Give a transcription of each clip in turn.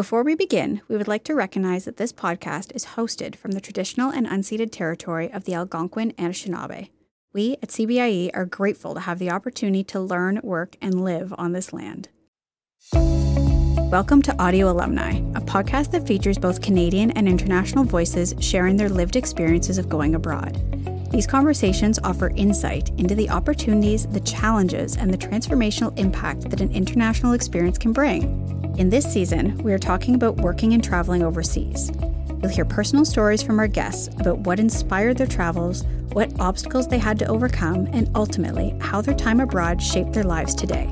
Before we begin, we would like to recognize that this podcast is hosted from the traditional and unceded territory of the Algonquin and Anishinaabe. We at CBIE are grateful to have the opportunity to learn, work, and live on this land. Welcome to Audio Alumni, a podcast that features both Canadian and international voices sharing their lived experiences of going abroad. These conversations offer insight into the opportunities, the challenges, and the transformational impact that an international experience can bring. In this season, we are talking about working and traveling overseas. You'll hear personal stories from our guests about what inspired their travels, what obstacles they had to overcome, and ultimately, how their time abroad shaped their lives today.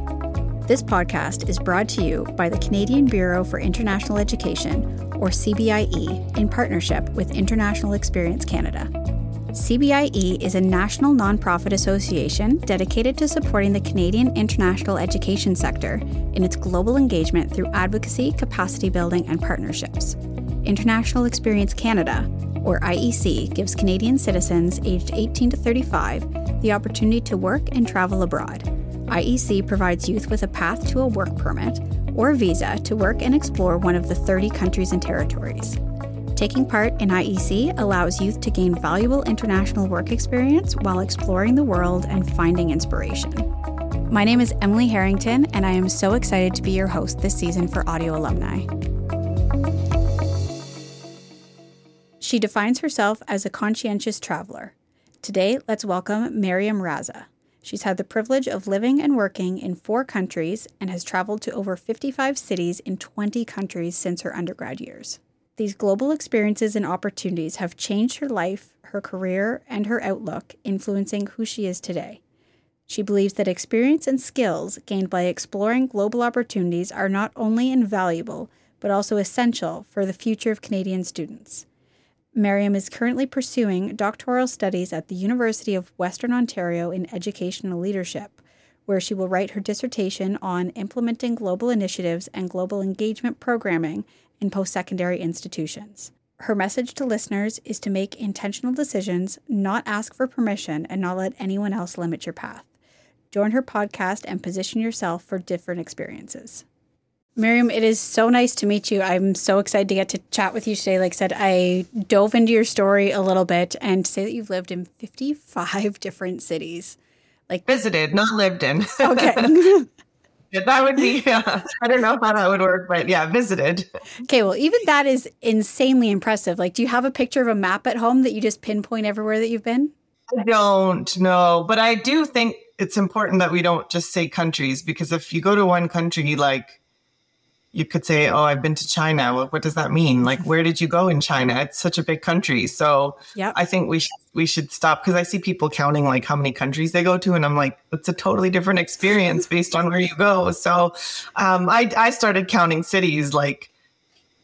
This podcast is brought to you by the Canadian Bureau for International Education, or CBIE, in partnership with International Experience Canada. CBIE is a national nonprofit association dedicated to supporting the Canadian international education sector in its global engagement through advocacy, capacity building, and partnerships. International Experience Canada, or IEC, gives Canadian citizens aged 18 to 35 the opportunity to work and travel abroad. IEC provides youth with a path to a work permit or visa to work and explore one of the 30 countries and territories. Taking part in IEC allows youth to gain valuable international work experience while exploring the world and finding inspiration. My name is Emily Harrington, and I am so excited to be your host this season for Audio Alumni. She defines herself as a conscientious traveler. Today, let's welcome Mariam Raza. She's had the privilege of living and working in four countries and has traveled to over 55 cities in 20 countries since her undergrad years. These global experiences and opportunities have changed her life, her career, and her outlook, influencing who she is today. She believes that experience and skills gained by exploring global opportunities are not only invaluable, but also essential for the future of Canadian students. Mariam is currently pursuing doctoral studies at the University of Western Ontario in educational leadership, where she will write her dissertation on implementing global initiatives and global engagement programming in post secondary institutions. Her message to listeners is to make intentional decisions, not ask for permission, and not let anyone else limit your path. Join her podcast and position yourself for different experiences. Mariam, it is so nice to meet you. I'm so excited to get to chat with you today. Like I said, I dove into your story a little bit and say that you've lived in 55 different cities. Like visited, not lived in. Okay. that would be, yeah, I don't know how that would work, but yeah, visited. Okay, well, even that is insanely impressive. Like, do you have a picture of a map at home that you just pinpoint everywhere that you've been? I don't know, but I do think it's important that we don't just say countries because if you go to one country, like you could say, "Oh, I've been to China." Well, what does that mean? Like, where did you go in China? It's such a big country, so yep. I think we should we should stop because I see people counting like how many countries they go to, and I'm like, it's a totally different experience based on where you go. So, um, I I started counting cities like.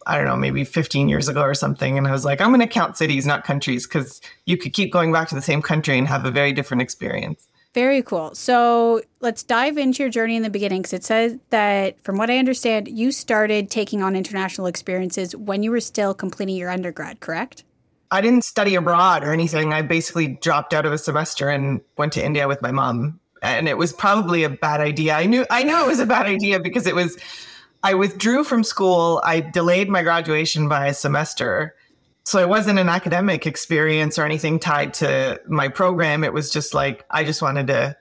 I don't know, maybe 15 years ago or something. And I was like, I'm going to count cities, not countries, because you could keep going back to the same country and have a very different experience. Very cool. So let's dive into your journey in the beginning because it says that, from what I understand, you started taking on international experiences when you were still completing your undergrad, correct? I didn't study abroad or anything. I basically dropped out of a semester and went to India with my mom. And it was probably a bad idea. I knew I knew it was a bad idea because it was I withdrew from school. I delayed my graduation by a semester so it wasn't an academic experience or anything tied to my program. It was just like I just wanted to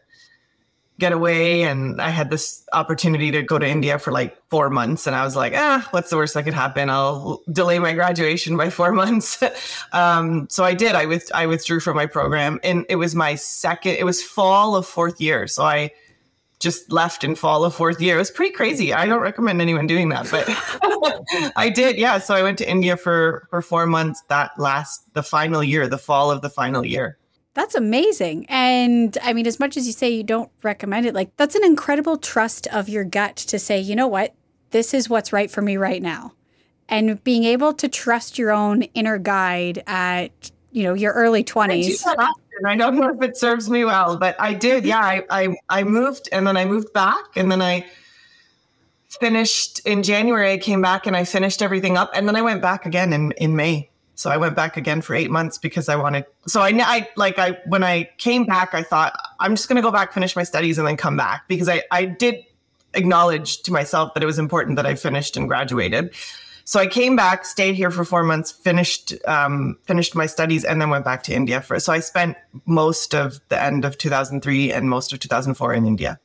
get away and I had this opportunity to go to India for like 4 months and I was like, "Ah, what's the worst that could happen? I'll delay my graduation by 4 months." um, so I did. I with I withdrew from my program and it was my second it was fall of 4th year. So I just left in fall of fourth year. It was pretty crazy. I don't recommend anyone doing that, but I did. Yeah. So I went to India for, for four months that last, the final year, the fall of the final year. That's amazing. And I mean, as much as you say you don't recommend it, like that's an incredible trust of your gut to say, you know what, this is what's right for me right now. And being able to trust your own inner guide at, you know, your early 20s and I don't know if it serves me well, but I did. Yeah, I, I, I moved and then I moved back and then I finished in January. I came back and I finished everything up and then I went back again in, in May. So I went back again for eight months because I wanted. So I, I like I when I came back, I thought I'm just going to go back, finish my studies, and then come back because I I did acknowledge to myself that it was important that I finished and graduated. So I came back, stayed here for four months, finished um, finished my studies, and then went back to India for. So I spent most of the end of 2003 and most of 2004 in India.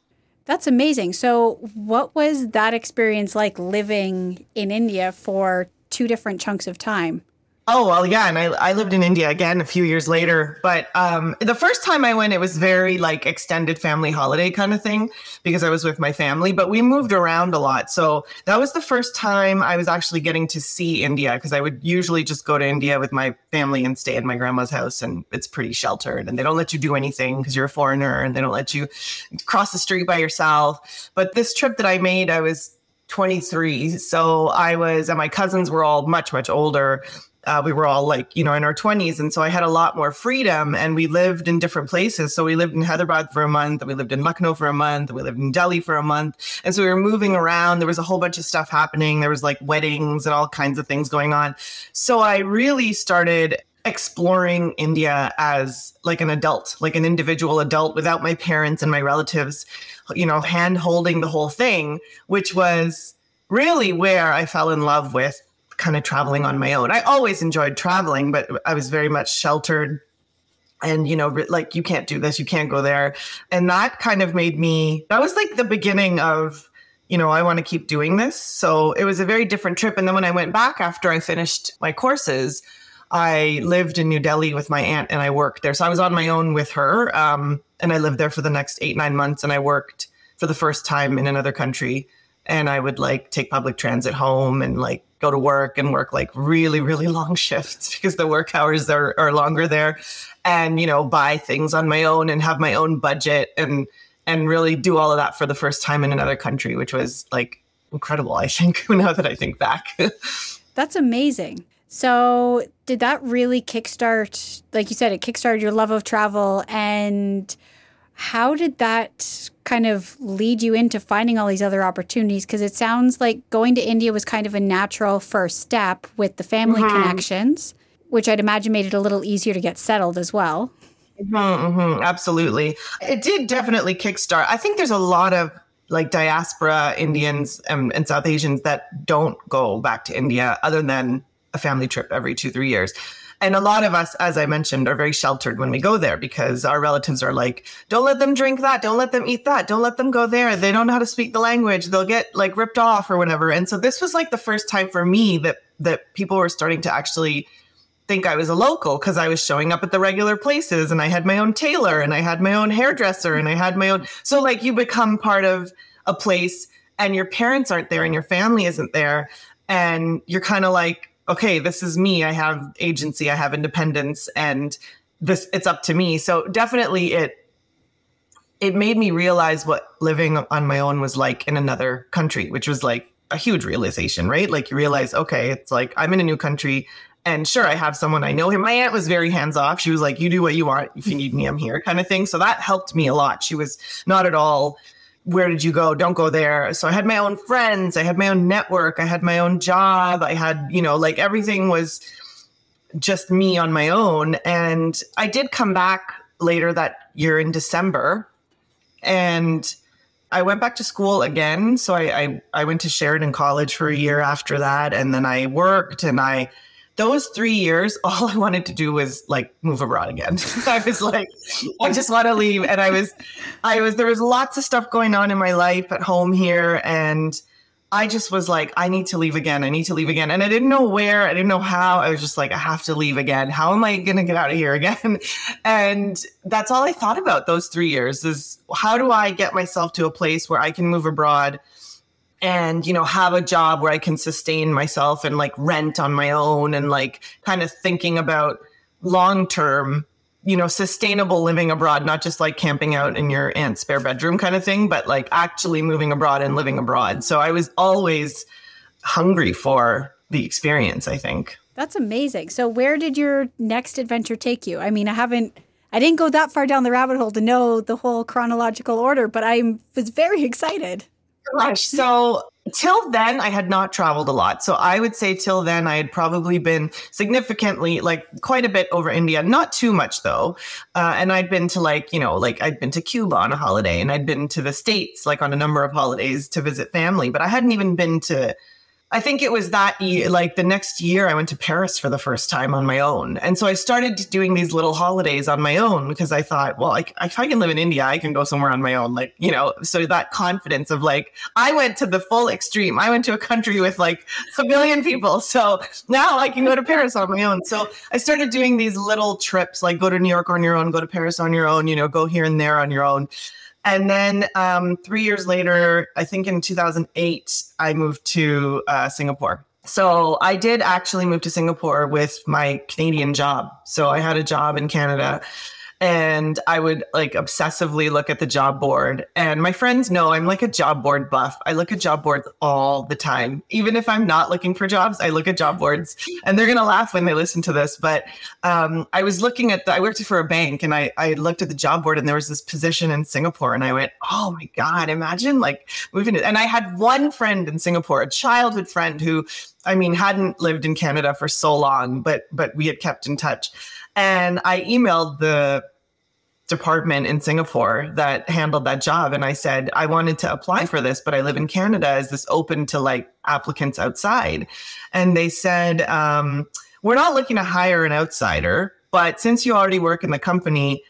That's amazing. So, what was that experience like living in India for two different chunks of time? Oh well, yeah, and I I lived in India again a few years later. But um, the first time I went, it was very like extended family holiday kind of thing because I was with my family. But we moved around a lot, so that was the first time I was actually getting to see India because I would usually just go to India with my family and stay at my grandma's house, and it's pretty sheltered, and they don't let you do anything because you're a foreigner, and they don't let you cross the street by yourself. But this trip that I made, I was 23. So I was, and my cousins were all much, much older uh, we were all like, you know, in our 20s. And so I had a lot more freedom and we lived in different places. So we lived in Hyderabad for a month, we lived in Lucknow for a month, we lived in Delhi for a month. And so we were moving around. There was a whole bunch of stuff happening. There was like weddings and all kinds of things going on. So I really started exploring India as like an adult, like an individual adult without my parents and my relatives, you know, hand holding the whole thing, which was really where I fell in love with kind of traveling on my own. I always enjoyed traveling, but I was very much sheltered. And you know like you can't do this you can't go there. And that kind of made me that was like the beginning of you know i want to keep doing this. So it was a very different trip. And then when i went back after i finished my courses i lived in new delhi with my aunt and i worked there. So i was on my own with her um, and i lived there for the next eight nine months. And i worked for the first time in another country. And i would like take public transit home and like go to work and work like really, really long shifts because the work hours are, are longer there and, you know, buy things on my own and have my own budget and, and really do all of that for the first time in another country, which was like incredible, I think, now that I think back. That's amazing. So, did that really kickstart, like you said, it kickstarted your love of travel? And how did that kind of lead you into finding all these other opportunities? Because it sounds like going to India was kind of a natural first step with the family mm-hmm. connections, which I'd imagine made it a little easier to get settled as well. Mm-hmm, mm-hmm, absolutely. It did definitely kickstart. I think there's a lot of like diaspora Indians and, and South Asians that don't go back to India other than a family trip every two, three years. And a lot of us, as I mentioned, are very sheltered when we go there because our relatives are like, don't let them drink that. Don't let them eat that. Don't let them go there. They don't know how to speak the language. They'll get like ripped off or whatever. And so this was like the first time for me that, that people were starting to actually think I was a local because I was showing up at the regular places and I had my own tailor and I had my own hairdresser and I had my own. So like you become part of a place and your parents aren't there and your family isn't there. And you're kind of like, okay, this is me. I have agency, I have independence, and this it's up to me. So definitely it it made me realize what living on my own was like in another country, which was like a huge realization, right? Like you realize, okay, it's like I'm in a new country. And sure, I have someone I know him. My aunt was very hands off. She was like, you do what you want. If you need me, I'm here, kind of thing. So that helped me a lot. She was not at all where did you go? Don't go there. So I had my own friends, I had my own network, I had my own job, I had, you know, like everything was just me on my own. And I did come back later that year in December and I went back to school again. So I, I, I went to Sheridan College for a year after that. And then I worked and I those three years, all I wanted to do was like move abroad again. I was like, I just want to leave. And I was, I was, there was lots of stuff going on in my life at home here. And I just was like, I need to leave again. I need to leave again. And I didn't know where, I didn't know how. I was just like, I have to leave again. How am I going to get out of here again? And that's all I thought about those three years is how do I get myself to a place where I can move abroad? And you know have a job where i can sustain myself and like rent on my own and like kind of thinking about long term you know sustainable living abroad not just like camping out in your aunt's spare bedroom kind of thing but like actually moving abroad and living abroad. So i was always hungry for the experience i think. That's amazing. So where did your next adventure take you? I mean i haven't I didn't go that far down the rabbit hole to know the whole chronological order, but I was very excited gosh. So till then, I had not traveled a lot. So I would say till then, I had probably been significantly, like quite a bit over India. Not too much though. Uh, and I'd been to like, you know, like I'd been to Cuba on a holiday and I'd been to the States like on a number of holidays to visit family, but I hadn't even been to I think it was that year, like the next year, I went to Paris for the first time on my own. And so I started doing these little holidays on my own because I thought, well, like, if I can live in India, I can go somewhere on my own. Like, you know, so that confidence of like, I went to the full extreme. I went to a country with like a billion people. So now I can go to Paris on my own. So I started doing these little trips, like go to New York on your own, go to Paris on your own, you know, go here and there on your own. And then um, three years later, I think in 2008, I moved to uh, Singapore. So I did actually move to Singapore with my Canadian job. So I had a job in Canada and I would like obsessively look at the job board. And my friends know I'm like a job board buff. I look at job boards all the time. Even if I'm not looking for jobs, I look at job boards and they're going to laugh when they listen to this. But um, I was looking at, the, I worked for a bank and I, I looked at the job board and there was this position in Singapore and I went, oh my God, imagine like moving and I had one friend in Singapore, a childhood friend who, I mean, hadn't lived in Canada for so long, but, but we had kept in touch and I emailed the department in Singapore that handled that job. And I said, I wanted to apply for this, but I live in Canada. Is this open to like applicants outside? And they said, um, we're not looking to hire an outsider, but since you already work in the company,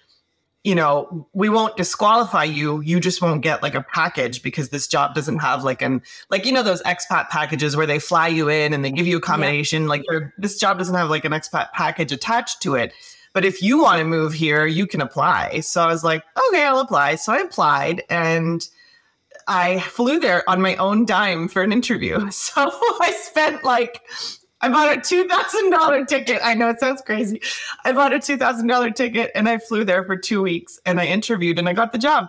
you know, we won't disqualify you. You just won't get like a package because this job doesn't have like an like you know those expat packages where they fly you in and they give you accommodation. Yeah. Like this job doesn't have like an expat package attached to it. But if you want to move here, you can apply. So I was like, okay, I'll apply. So I applied and I flew there on my own dime for an interview. So I spent like I bought a $2,000 ticket. I know it sounds crazy. I bought a $2,000 ticket and I flew there for two weeks and I interviewed and I got the job.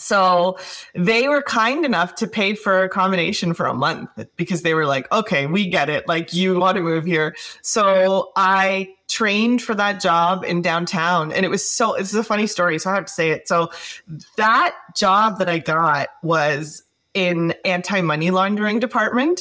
So they were kind enough to pay for accommodation for a month because they were like, okay, we get it. Like, you want to move here. So I trained for that job in downtown. And it was so, it's a funny story. So I have to say it. So that job that I got was in anti-money laundering department.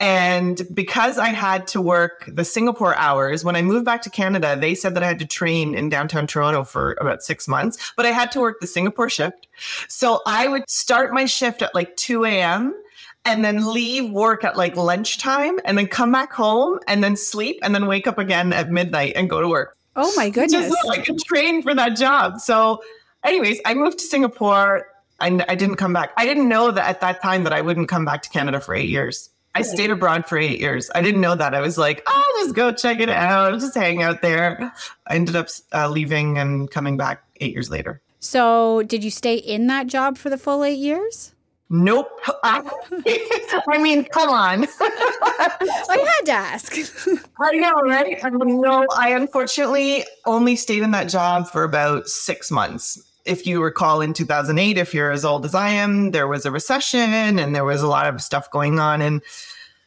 And because i had to work the singapore hours when i moved back to canada they said that i had to train in downtown toronto for about six months but i had to work the singapore shift. So i would start my shift at like 2 a.m and then leave work at like lunchtime and then come back home and then sleep and then wake up again at midnight and go to work. Oh my goodness. just like train for that job. So anyways i moved to singapore I, I didn't come back. I didn't know that at that time that I wouldn't come back to Canada for eight years. I stayed abroad for eight years. I didn't know that. I was like, oh, I'll just go check it out, just hang out there. I ended up uh, leaving and coming back eight years later. So, did you stay in that job for the full eight years? Nope. I mean, come on. I had to ask. I know, right? No, I unfortunately only stayed in that job for about six months if you recall in 2008, if you're as old as I am, there was a recession and there was a lot of stuff going on in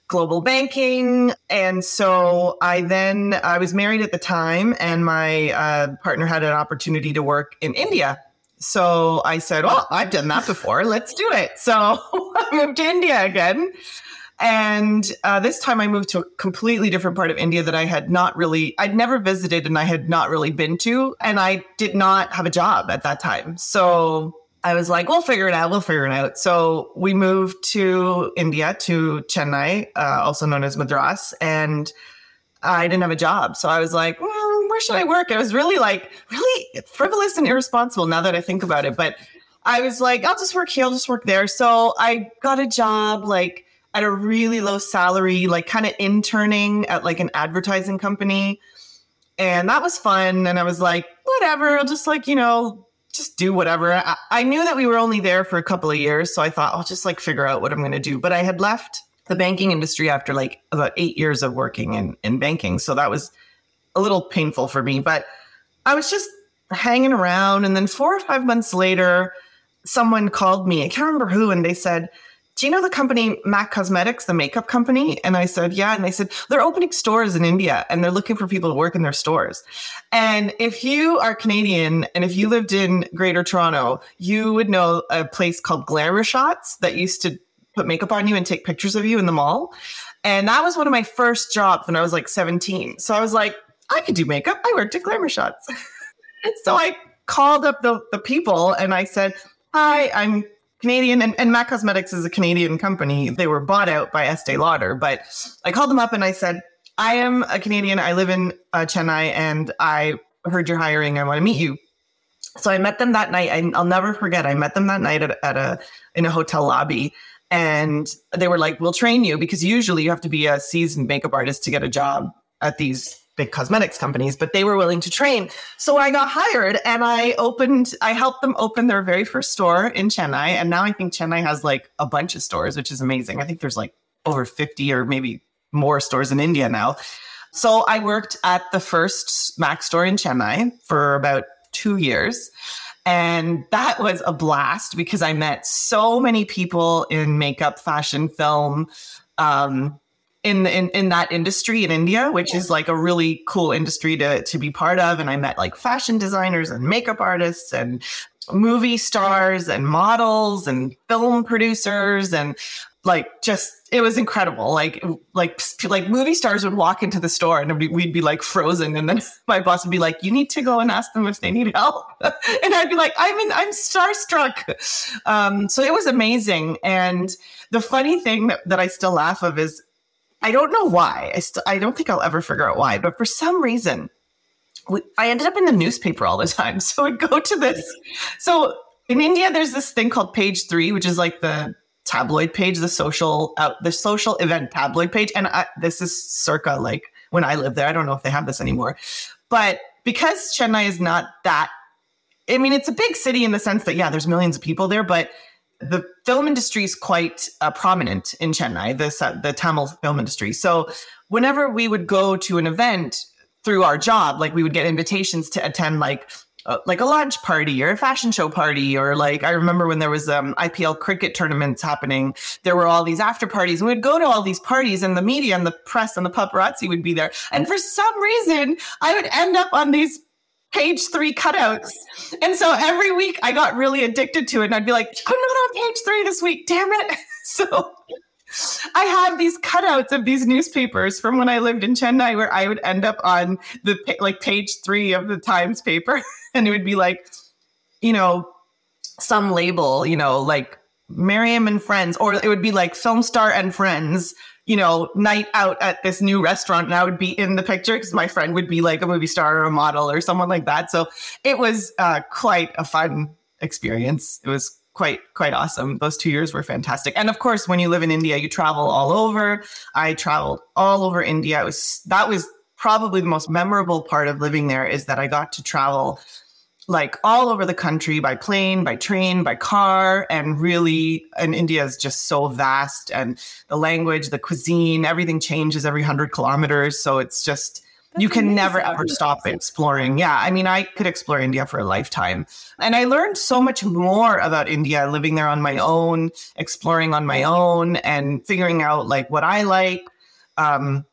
global banking. And so I then, I was married at the time and my uh, partner had an opportunity to work in India. So I said, well, I've done that before. Let's do it. So I moved to India again. And uh, this time I moved to a completely different part of India that I had not really, I'd never visited and I had not really been to. And I did not have a job at that time. So I was like, we'll figure it out. We'll figure it out. So we moved to India, to Chennai, uh, also known as Madras. And I didn't have a job. So I was like, well, where should I work? I was really like, really frivolous and irresponsible now that I think about it. But I was like, I'll just work here. I'll just work there. So I got a job like, at a really low salary, like kind of interning at like an advertising company. And that was fun. And I was like, whatever, I'll just like, you know, just do whatever. I, I knew that we were only there for a couple of years. So I thought, I'll just like figure out what I'm going to do. But I had left the banking industry after like about eight years of working in, in banking. So that was a little painful for me. But I was just hanging around. And then four or five months later, someone called me. I can't remember who. And they said, do you know the company MAC Cosmetics, the makeup company? And I said, yeah. And they said, they're opening stores in India and they're looking for people to work in their stores. And if you are Canadian and if you lived in Greater Toronto, you would know a place called Glamour Shots that used to put makeup on you and take pictures of you in the mall. And that was one of my first jobs when I was like 17. So I was like, I could do makeup. I worked at Glamour Shots. so I called up the, the people and I said, Hi, I'm Canadian and, and MAC Cosmetics is a Canadian company. They were bought out by Estee Lauder, but I called them up and I said, I am a Canadian. I live in uh, Chennai and I heard you're hiring. I want to meet you. So I met them that night. I, will never forget. I met them that night at, at a in a hotel lobby, and they were like, "We'll train you because usually you have to be a seasoned makeup artist to get a job at these big cosmetics companies, but they were willing to train. So I got hired and I opened, I helped them open their very first store in Chennai. And now I think Chennai has like a bunch of stores, which is amazing. I think there's like over 50 or maybe more stores in India now. So I worked at the first Mac store in Chennai for about two years. And that was a blast because I met so many people in makeup, fashion, film, um, in, in in that industry in India, which is like a really cool industry to to be part of. And I met like fashion designers and makeup artists and movie stars and models and film producers and like just it was incredible. Like like like movie stars would walk into the store and we'd be like frozen. And then my boss would be like you need to go and ask them if they need help. And i'd be like i'm in, i'm starstruck. Um, so it was amazing. And the funny thing that, that i still laugh of is i don't know why. I still i don't think i'll ever figure out why but for some reason we, i ended up in the newspaper all the time so i'd go to this. So in india there's this thing called page three which is like the tabloid page, the social uh, the social event tabloid page, and I, this is circa like when I lived there. I don't know if they have this anymore, but because Chennai is not that, I mean, it's a big city in the sense that yeah, there's millions of people there, but the film industry is quite uh, prominent in Chennai, the the Tamil film industry. So whenever we would go to an event through our job, like we would get invitations to attend like uh, like a launch party or a fashion show party or like I remember when there was um, IPL cricket tournaments happening, there were all these after parties. we'd go to all these parties and the media and the press and the paparazzi would be there. And for some reason, I would end up on these page three cutouts. And so every week I got really addicted to it and I'd be like, I'm not on page three this week, damn it. So I had these cutouts of these newspapers from when I lived in Chennai where I would end up on the like page three of the Times paper. and it would be like, you know, some label, you know, like Mariam and Friends, or it would be like Film Star and Friends, you know, night out at this new restaurant. And I would be in the picture because my friend would be like a movie star or a model or someone like that. So it was uh, quite a fun experience. It was quite quite awesome. Those two years were fantastic. And of course, when you live in India, you travel all over. I traveled all over India. It was that was probably the most memorable part of living there is that I got to travel like all over the country by plane, by train, by car. And really, and India is just so vast and the language, the cuisine, everything changes every hundred kilometers. So it's just, That's you can amazing. never ever stop exploring. Yeah. I mean, I could explore India for a lifetime. And I learned so much more about India living there on my own, exploring on my own and figuring out like what I like. Um,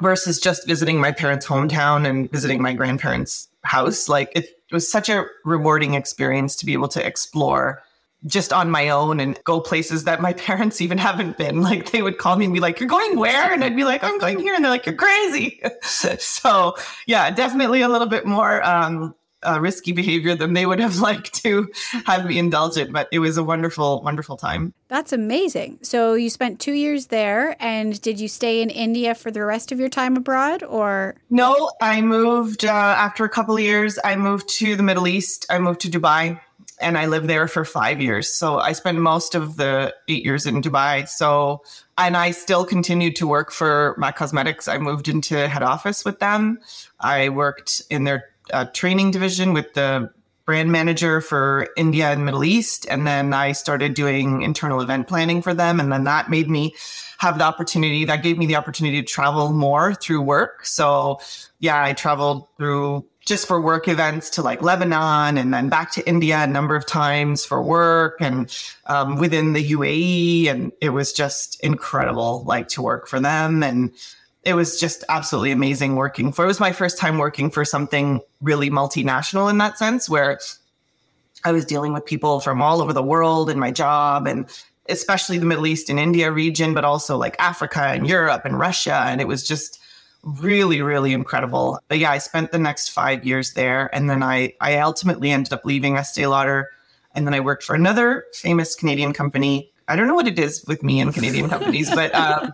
versus just visiting my parents' hometown and visiting my grandparents' house. Like it was such a rewarding experience to be able to explore just on my own and go places that my parents even haven't been. Like they would call me and be like, You're going where? And I'd be like, I'm going here. And they're like, You're crazy. so yeah, definitely a little bit more um, uh, risky behavior than they would have liked to have me indulge in. But it was a wonderful, wonderful time. That's amazing. So you spent two years there, and did you stay in India for the rest of your time abroad, or no? I moved uh, after a couple of years. I moved to the Middle East. I moved to Dubai. And I lived there for five years. So I spent most of the eight years in Dubai. So, and I still continued to work for MAC Cosmetics. I moved into head office with them. I worked in their uh, training division with the brand manager for India and Middle East. And then I started doing internal event planning for them. And then that made me have the opportunity, that gave me the opportunity to travel more through work. So yeah, I traveled through just for work events to like Lebanon and then back to India a number of times for work and um, within the UAE. And it was just incredible, like to work for them. And it was just absolutely amazing working for. It was my first time working for something really multinational in that sense, where I was dealing with people from all over the world in my job and especially the Middle East and India region, but also like Africa and Europe and Russia. And it was just really, really incredible. But yeah, I spent the next five years there. And then I, I ultimately ended up leaving Estee Lauder And then I worked for another famous Canadian company. I don't know what it is with me and Canadian companies, but um,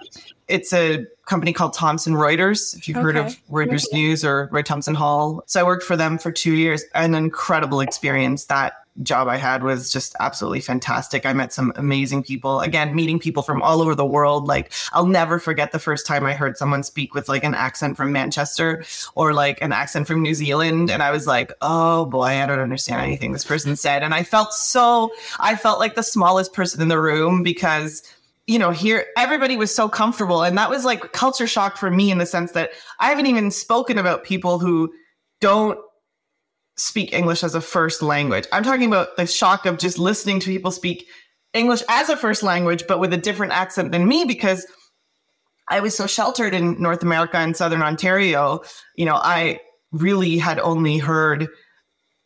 it's a company called Thomson Reuters. If you've okay. heard of Reuters News or Roy Thomson Hall. So I worked for them for two years. An incredible experience. That job I had was just absolutely fantastic. I met some amazing people. Again, meeting people from all over the world. Like I'll never forget the first time I heard someone speak with like an accent from Manchester or like an accent from New Zealand. And I was like, oh boy, I don't understand anything this person said. And I felt so, I felt like the smallest person in the room because you know, here everybody was so comfortable. And that was like culture shock for me in the sense that I haven't even spoken about people who don't speak English as a first language. I'm talking about the shock of just listening to people speak English as a first language, but with a different accent than me because I was so sheltered in North America and Southern Ontario. You know, I really had only heard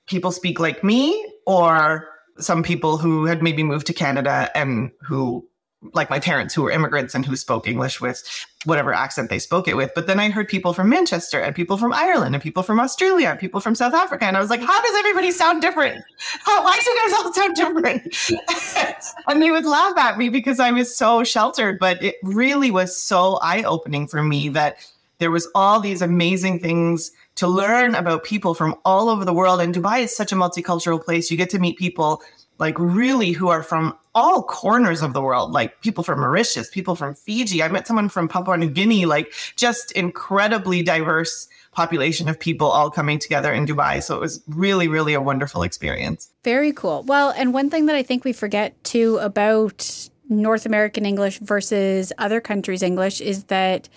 people speak like me or some people who had maybe moved to Canada and who like my parents who were immigrants and who spoke English with whatever accent they spoke it with. But then I heard people from Manchester and people from Ireland and people from Australia and people from South Africa. And I was like, how does everybody sound different? How, why do you guys all sound different? and they would laugh at me because I was so sheltered. But it really was so eye opening for me that there was all these amazing things to learn about people from all over the world. And Dubai is such a multicultural place. You get to meet people like really who are from all corners of the world, like people from Mauritius, people from Fiji. I met someone from Papua New Guinea, like just incredibly diverse population of people all coming together in Dubai. So it was really, really a wonderful experience. Very cool. Well, and one thing that I think we forget too about North American English versus other countries' English is that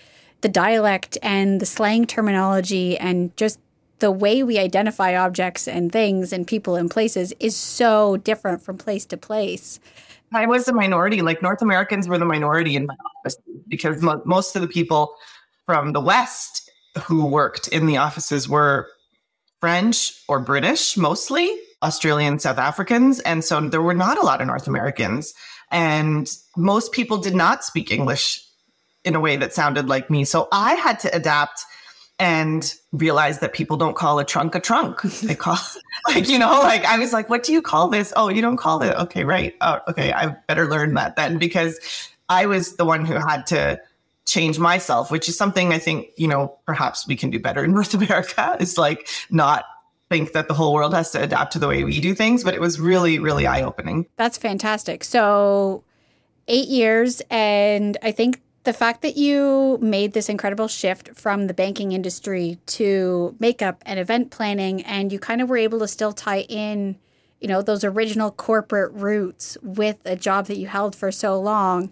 the dialect and the slang terminology and just the way we identify objects and things and people and places is so different from place to place. I was the minority. Like North Americans were the minority in my office because mo- most of the people from the West who worked in the offices were French or British, mostly Australian, South Africans. And so there were not a lot of North Americans. And most people did not speak English in a way that sounded like me. So I had to adapt and realized that people don't call a trunk a trunk. They call like, you know, like I was like, what do you call this? Oh, you don't call it. Okay, right. Oh, okay. I better learn that then because I was the one who had to change myself, which is something I think, you know, perhaps we can do better in North America is like not think that the whole world has to adapt to the way we do things, but it was really, really eye opening. That's fantastic. So, eight years, and I think the fact that you made this incredible shift from the banking industry to makeup and event planning and you kind of were able to still tie in you know those original corporate roots with a job that you held for so long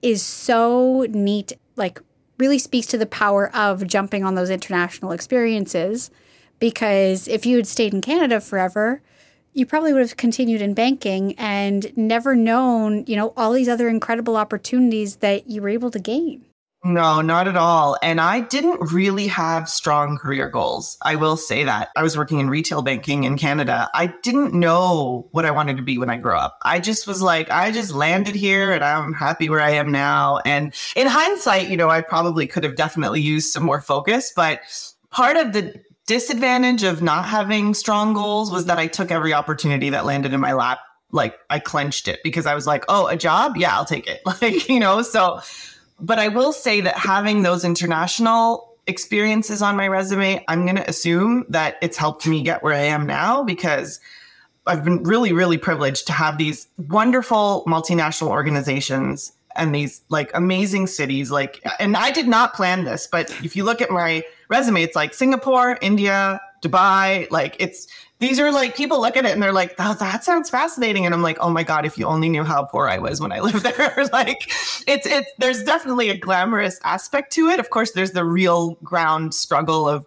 is so neat like really speaks to the power of jumping on those international experiences. Because if you had stayed in Canada forever you probably would have continued in banking and never known, you know, all these other incredible opportunities that you were able to gain. No, not at all. And I didn't really have strong career goals. I will say that. I was working in retail banking in Canada. I didn't know what I wanted to be when I grew up. I just was like, I just landed here and I'm happy where I am now. And in hindsight, you know, I probably could have definitely used some more focus, but part of the disadvantage of not having strong goals was that I took every opportunity that landed in my lap. Like I clenched it because I was like, oh, a job? Yeah, I'll take it. Like, you know, so, but I will say that having those international experiences on my resume, I'm going to assume that it's helped me get where I am now because I've been really, really privileged to have these wonderful multinational organizations and these like amazing cities like and i did not plan this but if you look at my resume it's like singapore india dubai like it's these are like people look at it and they're like oh, that sounds fascinating and i'm like oh my god if you only knew how poor i was when i lived there like it's it's there's definitely a glamorous aspect to it of course there's the real ground struggle of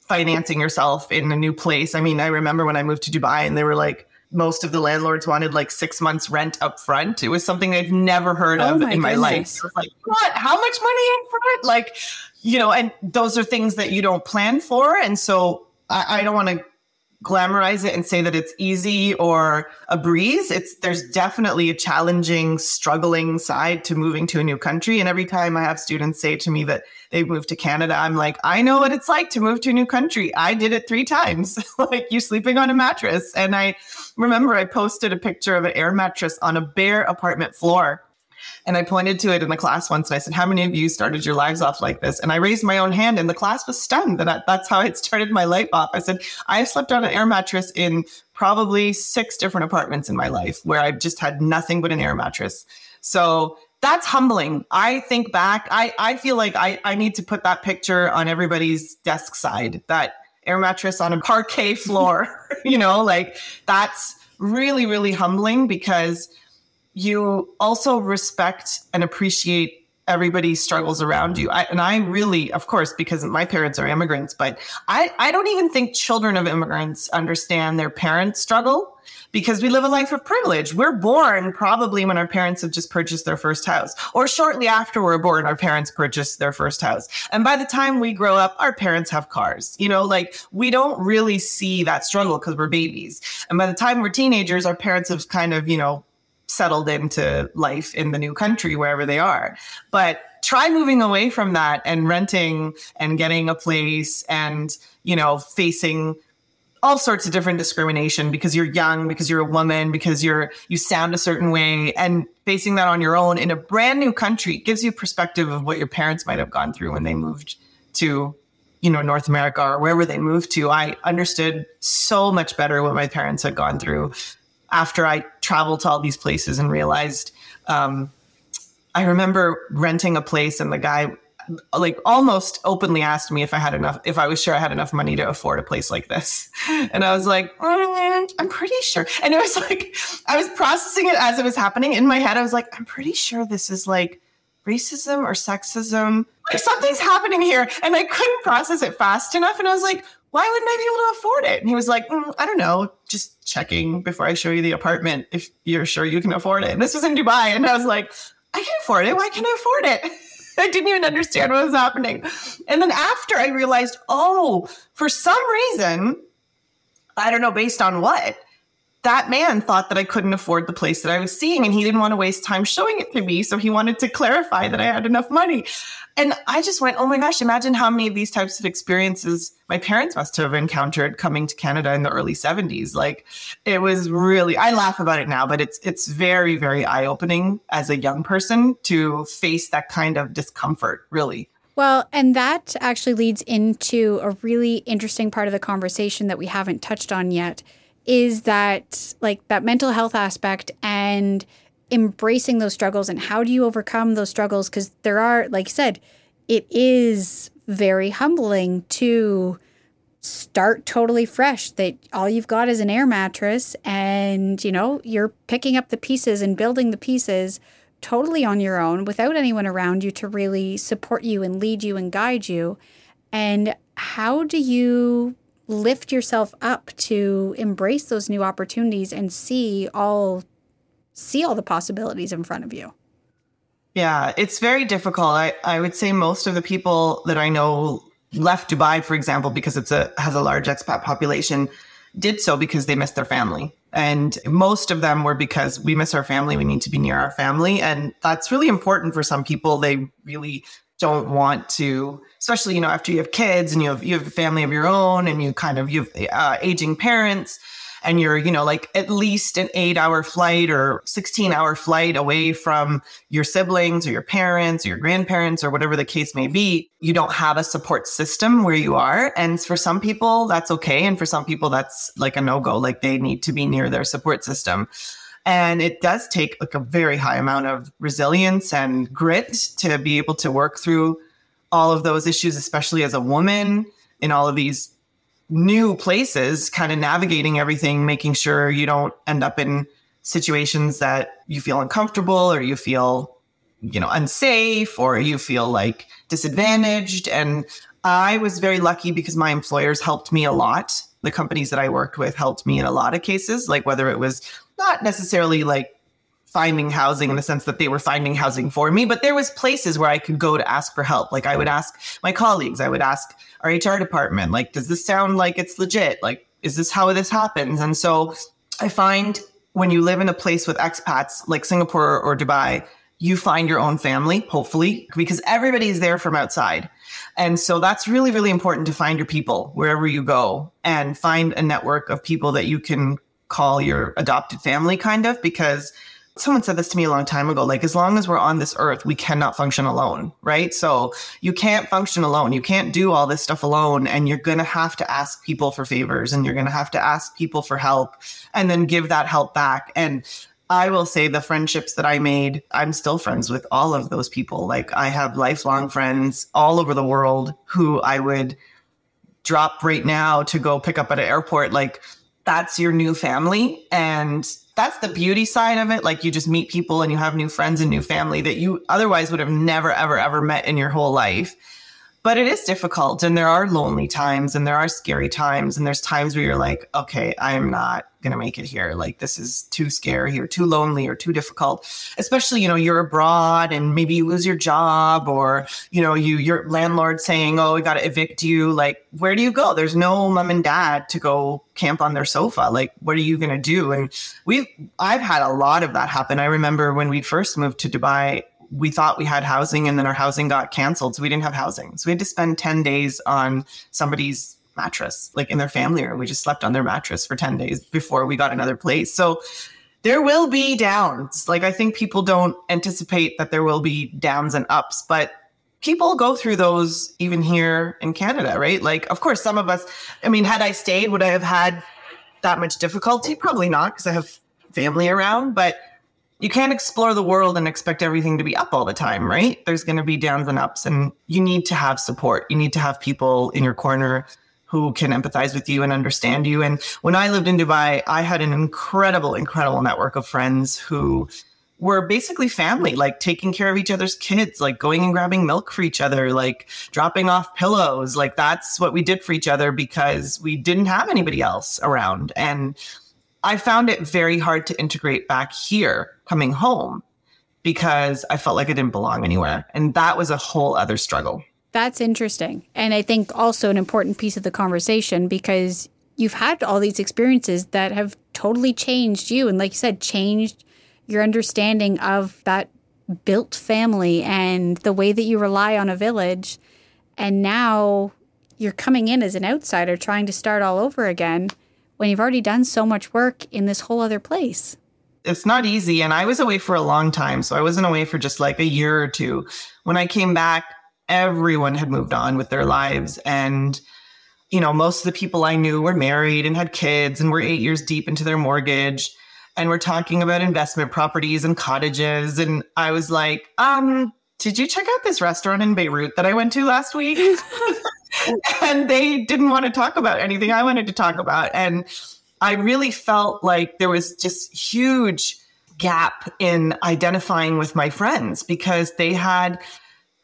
financing yourself in a new place i mean i remember when i moved to dubai and they were like most of the landlords wanted like six months rent up front. It was something I've never heard oh of my in my goodness. life. like, what? How much money in front? Like, you know, and those are things that you don't plan for. And so I, I don't want to glamorize it and say that it's easy or a breeze. It's there's definitely a challenging, struggling side to moving to a new country. And every time I have students say to me that they've moved to Canada, I'm like, I know what it's like to move to a new country. I did it three times, like you sleeping on a mattress. And I remember I posted a picture of an air mattress on a bare apartment floor and I pointed to it in the class once and I said, How many of you started your lives off like this? And I raised my own hand and the class was stunned that I, that's how I started my life off. I said, I've slept on an air mattress in probably six different apartments in my life where I've just had nothing but an air mattress. So that's humbling. I think back, I, I feel like I, I need to put that picture on everybody's desk side, that air mattress on a parquet floor, you know, like that's really, really humbling because you also respect and appreciate everybody's struggles around you. I, and I really, of course, because my parents are immigrants, but I, I don't even think children of immigrants understand their parents' struggle because we live a life of privilege. We're born probably when our parents have just purchased their first house, or shortly after we're born, our parents purchased their first house. And by the time we grow up, our parents have cars. You know, like we don't really see that struggle because we're babies. And by the time we're teenagers, our parents have kind of, you know, settled into life in the new country, wherever they are. But try moving away from that and renting and getting a place and, you know, facing all sorts of different discrimination because you're young, because you're a woman, because you're you sound a certain way and facing that on your own in a brand new country gives you perspective of what your parents might have gone through when they moved to you know North America or wherever they moved to. I understood so much better what my parents had gone through after I traveled to all these places and realized, um, I remember renting a place and the guy like almost openly asked me if I had enough, if I was sure I had enough money to afford a place like this. And I was like, mm, I'm pretty sure. And it was like, I was processing it as it was happening in my head. I was like, I'm pretty sure this is like racism or sexism. Like something's happening here. And I couldn't process it fast enough. And I was like, why wouldn't I be able to afford it? And he was like, mm, I don't know, just checking before I show you the apartment if you're sure you can afford it. And this was in Dubai. And I was like, I can afford it. Why can't I afford it? I didn't even understand what was happening. And then after I realized, oh, for some reason, I don't know based on what, that man thought that I couldn't afford the place that I was seeing and he didn't want to waste time showing it to me. So he wanted to clarify that I had enough money. And I just went, oh my gosh, imagine how many of these types of experiences my parents must have encountered coming to Canada in the early 70s. Like it was really I laugh about it now, but it's it's very, very eye-opening as a young person to face that kind of discomfort, really. Well, and that actually leads into a really interesting part of the conversation that we haven't touched on yet is that like that mental health aspect and embracing those struggles and how do you overcome those struggles? Because there are like you said it is very humbling to start totally fresh that all you've got is an air mattress and you know you're picking up the pieces and building the pieces totally on your own without anyone around you to really support you and lead you and guide you. And how do you lift yourself up to embrace those new opportunities and see all see all the possibilities in front of you. Yeah, it's very difficult. I, I would say most of the people that I know left Dubai, for example, because it's a has a large expat population, did so because they missed their family. And most of them were because we miss our family, we need to be near our family. And that's really important for some people. They really don't want to, especially, you know, after you have kids and you have you have a family of your own and you kind of you have uh, aging parents and you're, you know, like at least an eight hour flight or 16 hour flight away from your siblings or your parents or your grandparents or whatever the case may be, you don't have a support system where you are. And for some people, that's okay. And for some people, that's like a no go, like they need to be near their support system. And it does take like a very high amount of resilience and grit to be able to work through all of those issues, especially as a woman in all of these new places, kind of navigating everything, making sure you don't end up in situations that you feel uncomfortable or you feel, you know, unsafe or you feel like disadvantaged. And I was very lucky because my employers helped me a lot. The companies that I worked with helped me in a lot of cases, like whether it was not necessarily like finding housing in the sense that they were finding housing for me, but there was places where I could go to ask for help. Like I would ask my colleagues, I would ask our HR department, like, does this sound like it's legit? Like, is this how this happens? And so I find when you live in a place with expats like Singapore or Dubai, you find your own family, hopefully, because everybody's there from outside. And so that's really, really important to find your people wherever you go and find a network of people that you can call your adopted family, kind of, because someone said this to me a long time ago like as long as we're on this earth we cannot function alone right so you can't function alone you can't do all this stuff alone and you're going to have to ask people for favors and you're going to have to ask people for help and then give that help back and I will say the friendships that I made, I'm still friends with all of those people. Like I have lifelong friends all over the world who I would drop right now to go pick up at an airport. Like that's your new family. And that's the beauty side of it. Like you just meet people and you have new friends and new family that you otherwise would have never, ever, ever met in your whole life. But it is difficult and there are lonely times and there are scary times. And there's times where you're like, okay, I'm not going to make it here. Like this is too scary or too lonely or too difficult. Especially, you know, you're abroad and maybe you lose your job or, you know, you, your landlord saying, oh, we got to evict you. Like, where do you go? There's no mom and dad to go camp on their sofa. Like, what are you going to do? And we've, I've had a lot of that happen. I remember when we first moved to Dubai, we thought we had housing and then our housing got canceled. So we didn't have housing. So we had to spend 10 days on somebody's mattress, like in their family room. We just slept on their mattress for 10 days before we got another place. So there will be downs. Like I think people don't anticipate that there will be downs and ups, but people go through those even here in Canada, right? Like, of course, some of us, I mean, had I stayed, would I have had that much difficulty? Probably not because I have family around, but you can't explore the world and expect everything to be up all the time, right? There's going to be downs and ups, and you need to have support. You need to have people in your corner who can empathize with you and understand you. And when I lived in Dubai, I had an incredible, incredible network of friends who were basically family, like taking care of each other's kids, like going and grabbing milk for each other, like dropping off pillows. Like that's what we did for each other because we didn't have anybody else around. And I found it very hard to integrate back here coming home because I felt like I didn't belong anywhere. And that was a whole other struggle. That's interesting. And I think also an important piece of the conversation because you've had all these experiences that have totally changed you. And like you said, changed your understanding of that built family and the way that you rely on a village. And now you're coming in as an outsider trying to start all over again when you've already done so much work in this whole other place? It's not easy. And I was away for a long time. So I wasn't away for just like a year or two. When I came back, everyone had moved on with their lives. And, you know, most of the people I knew were married and had kids and were eight years deep into their mortgage. And we're talking about investment properties and cottages. And I was like, um, did you check out this restaurant in Beirut that I went to last week? and they didn't want to talk about anything I wanted to talk about. And I really felt like there was just huge gap in identifying with my friends because they had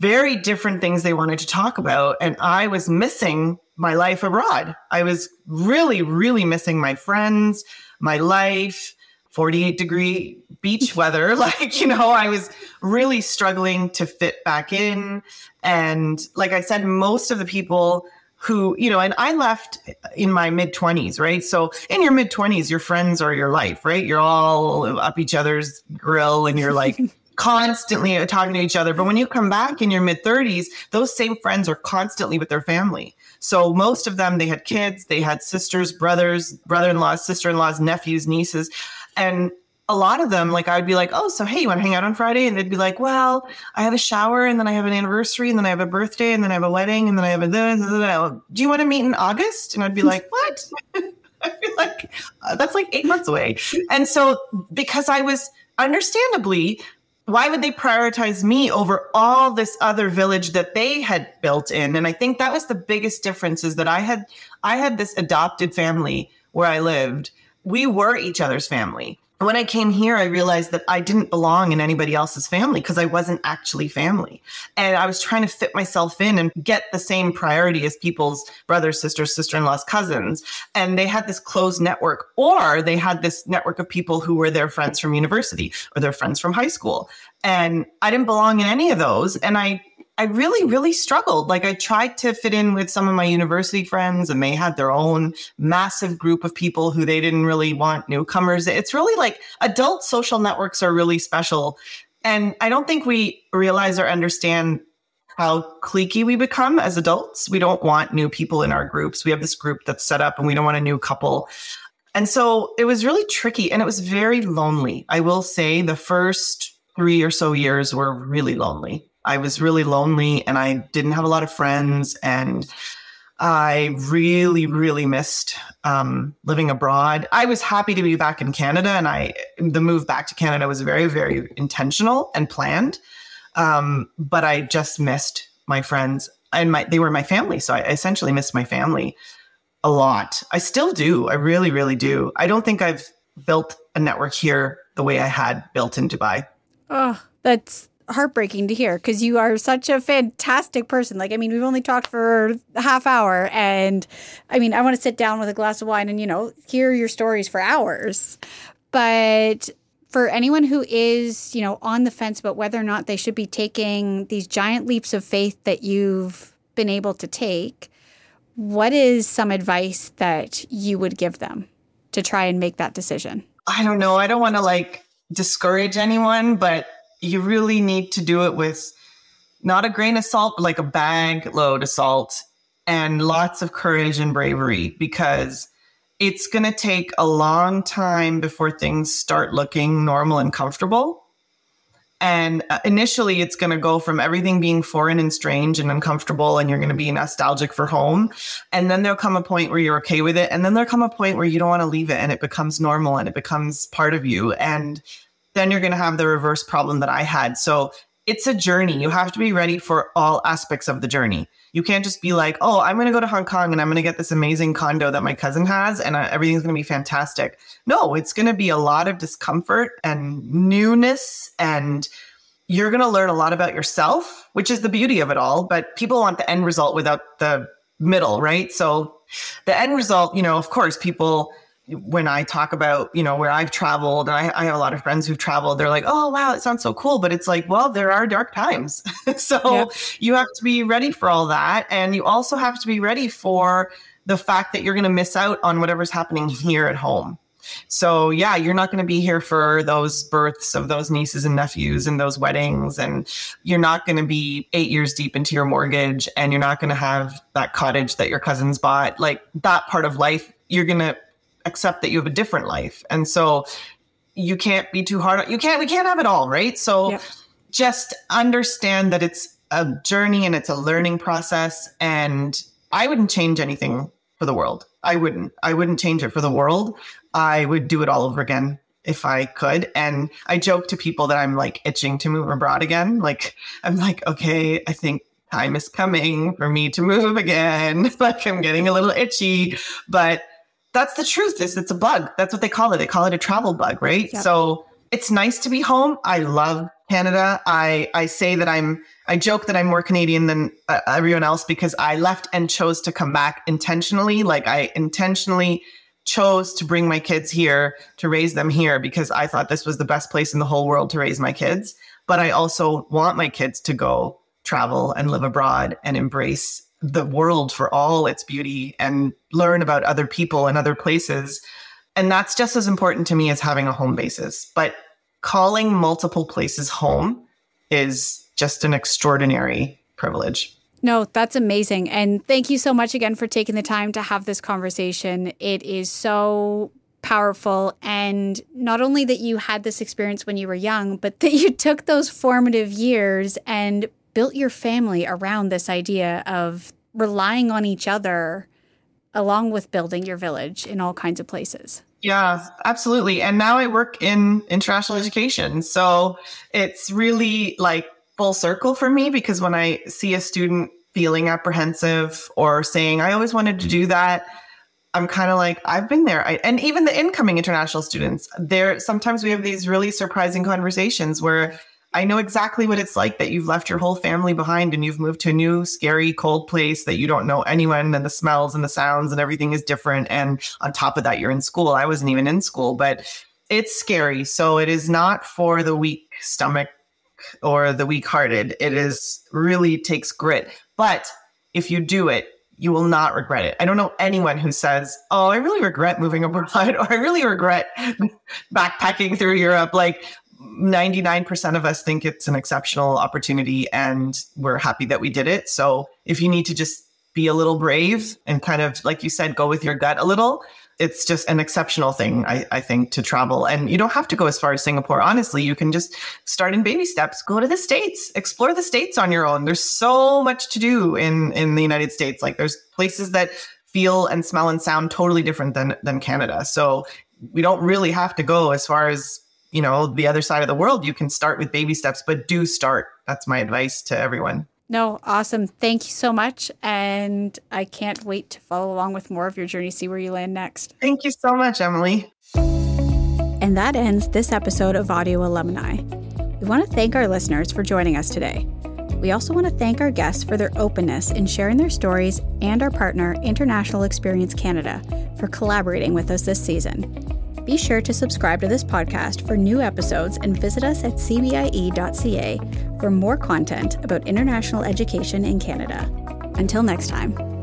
very different things they wanted to talk about. And I was missing my life abroad. I was really, really missing my friends, my life, 48 degree beach weather. Like, you know, I was really struggling to fit back in. And like I said, most of the people who, you know, and I left in my mid 20s, right? So in your mid 20s, your friends are your life, right? You're all up each other's grill and you're like, constantly talking to each other. But when you come back in your mid 30s, those same friends are constantly with their family. So most of them, they had kids, they had sisters, brothers, brother in laws, sister in laws, nephews, nieces. And a lot of them, like I would be like, oh, so hey, you want to hang out on Friday? And they'd be like, well, I have a shower and then I have an anniversary and then I have a birthday and then I have a wedding and then I have a. Do you want to meet in August? And I'd be like, what? I'd be like, uh, that's like eight months away. And so because I was understandably, why would they prioritize me over all this other village that they had built in? And I think that was the biggest difference is that I had I had this adopted family where I lived we were each other's family. When I came here, I realized that I didn't belong in anybody else's family because I wasn't actually family. And I was trying to fit myself in and get the same priority as people's brothers, sisters, sister in laws, cousins. And they had this closed network, or they had this network of people who were their friends from university or their friends from high school. And I didn't belong in any of those. And I I really, really struggled. Like I tried to fit in with some of my university friends and they had their own massive group of people who they didn't really want newcomers. It's really like adult social networks are really special. And I don't think we realize or understand how cliquey we become as adults. We don't want new people in our groups. We have this group that's set up and we don't want a new couple. And so it was really tricky and it was very lonely. I will say the first three or so years were really lonely. I was really lonely and I didn't have a lot of friends. And I really, really missed um, living abroad. I was happy to be back in Canada, and I the move back to Canada was very, very intentional and planned. Um, but I just missed my friends and my they were my family, so I essentially missed my family a lot. I still do. I really, really do. I don't think I've built a network here the way I had built in Dubai. Oh, that's heartbreaking to hear because you are such a fantastic person. Like, I mean, we've only talked for a half hour, and I mean, I want to sit down with a glass of wine and, you know, hear your stories for hours. But for anyone who is, you know, on the fence about whether or not they should be taking these giant leaps of faith that you've been able to take, what is some advice that you would give them to try and make that decision? I don't know. I don't want to like discourage anyone, but you really need to do it with not a grain of salt, but like a bag load of salt and lots of courage and bravery because it's going to take a long time before things start looking normal and comfortable. And uh, initially, it's going to go from everything being foreign and strange and uncomfortable, and you're going to be nostalgic for home. And then there'll come a point where you're okay with it. And then there'll come a point where you don't want to leave it and it becomes normal and it becomes part of you. And then you're going to have the reverse problem that I had. So it's a journey. You have to be ready for all aspects of the journey. You can't just be like, oh, I'm going to go to Hong Kong and I'm going to get this amazing condo that my cousin has and uh, everything's going to be fantastic. No, it's going to be a lot of discomfort and newness and you're going to learn a lot about yourself, which is the beauty of it all. But people want the end result without the middle, right? So the end result, you know, of course, people when I talk about, you know, where I've traveled, and I, I, have a lot of friends who've traveled, they're like, oh, wow, it sounds so cool. But it's like, well, there are dark times. so yeah. you have to be ready for all that. And you also have to be ready for the fact that you're going to miss out on whatever's happening here at home. So, yeah, you're not going to be here for those births of those nieces and nephews and those weddings. And you're not going to be eight years deep into your mortgage and you're not going to have that cottage that your cousins bought. Like that part of life, you're going to accept that you have a different life. And so you can't be too hard. You can't, we can't have it all, right? So yeah. just understand that it's a journey and it's a learning process. And I wouldn't change anything for the world. I wouldn't. I wouldn't change it for the world. I would do it all over again if I could. And I joke to people that I'm like itching to move abroad again. Like, I'm like, okay, I think time is coming for me to move again. like, I'm getting a little itchy, but that's the truth is it's a bug that's what they call it they call it a travel bug right yep. so it's nice to be home i love canada i i say that i'm i joke that i'm more canadian than uh, everyone else because i left and chose to come back intentionally like i intentionally chose to bring my kids here to raise them here because i thought this was the best place in the whole world to raise my kids but i also want my kids to go travel and live abroad and embrace the world for all its beauty and learn about other people and other places. And that's just as important to me as having a home basis. But calling multiple places home is just an extraordinary privilege. No, that's amazing. And thank you so much again for taking the time to have this conversation. It is so powerful. And not only that you had this experience when you were young, but that you took those formative years and built your family around this idea of relying on each other along with building your village in all kinds of places. Yeah, absolutely. And now I work in international education. So it's really like full circle for me because when I see a student feeling apprehensive or saying, I always wanted to do that, I'm kind of like, I've been there. I, and even the incoming international students, there sometimes we have these really surprising conversations where I know exactly what it's like that you've left your whole family behind and you've moved to a new, scary, cold place that you don't know anyone and the smells and the sounds and everything is different. And on top of that, you're in school. I wasn't even in school, but it's scary. So it is not for the weak stomach or the weak hearted. It is really takes grit. But if you do it, you will not regret it. I don't know anyone who says, "Oh, I really regret moving abroad," or "I really regret backpacking through Europe." Like 99% of us think it's an exceptional opportunity and we're happy that we did it. So if you need to just be a little brave and kind of, like you said, go with your gut a little, it's just an exceptional thing, I, I, think, to travel. And you don't have to go as far as Singapore. Honestly, you can just start in baby steps, go to the States, explore the States on your own. There's so much to do in, in the United States. Like there's places that feel and smell and sound totally different than, than Canada. So we don't really have to go as far as you know the other side of the world you can start with baby steps but do start. That's my advice to everyone. No awesome. Thank you so much. And i can't wait to follow along with more of your journey see where you land next. Thank you so much emily. And that ends this episode of audio alumni. We want to thank our listeners for joining us today. We also want to thank our guests for their openness in sharing their stories and our partner international experience canada for collaborating with us this season be sure to subscribe to this podcast for new episodes and visit us at cbie.ca for more content about international education in Canada. Until next time.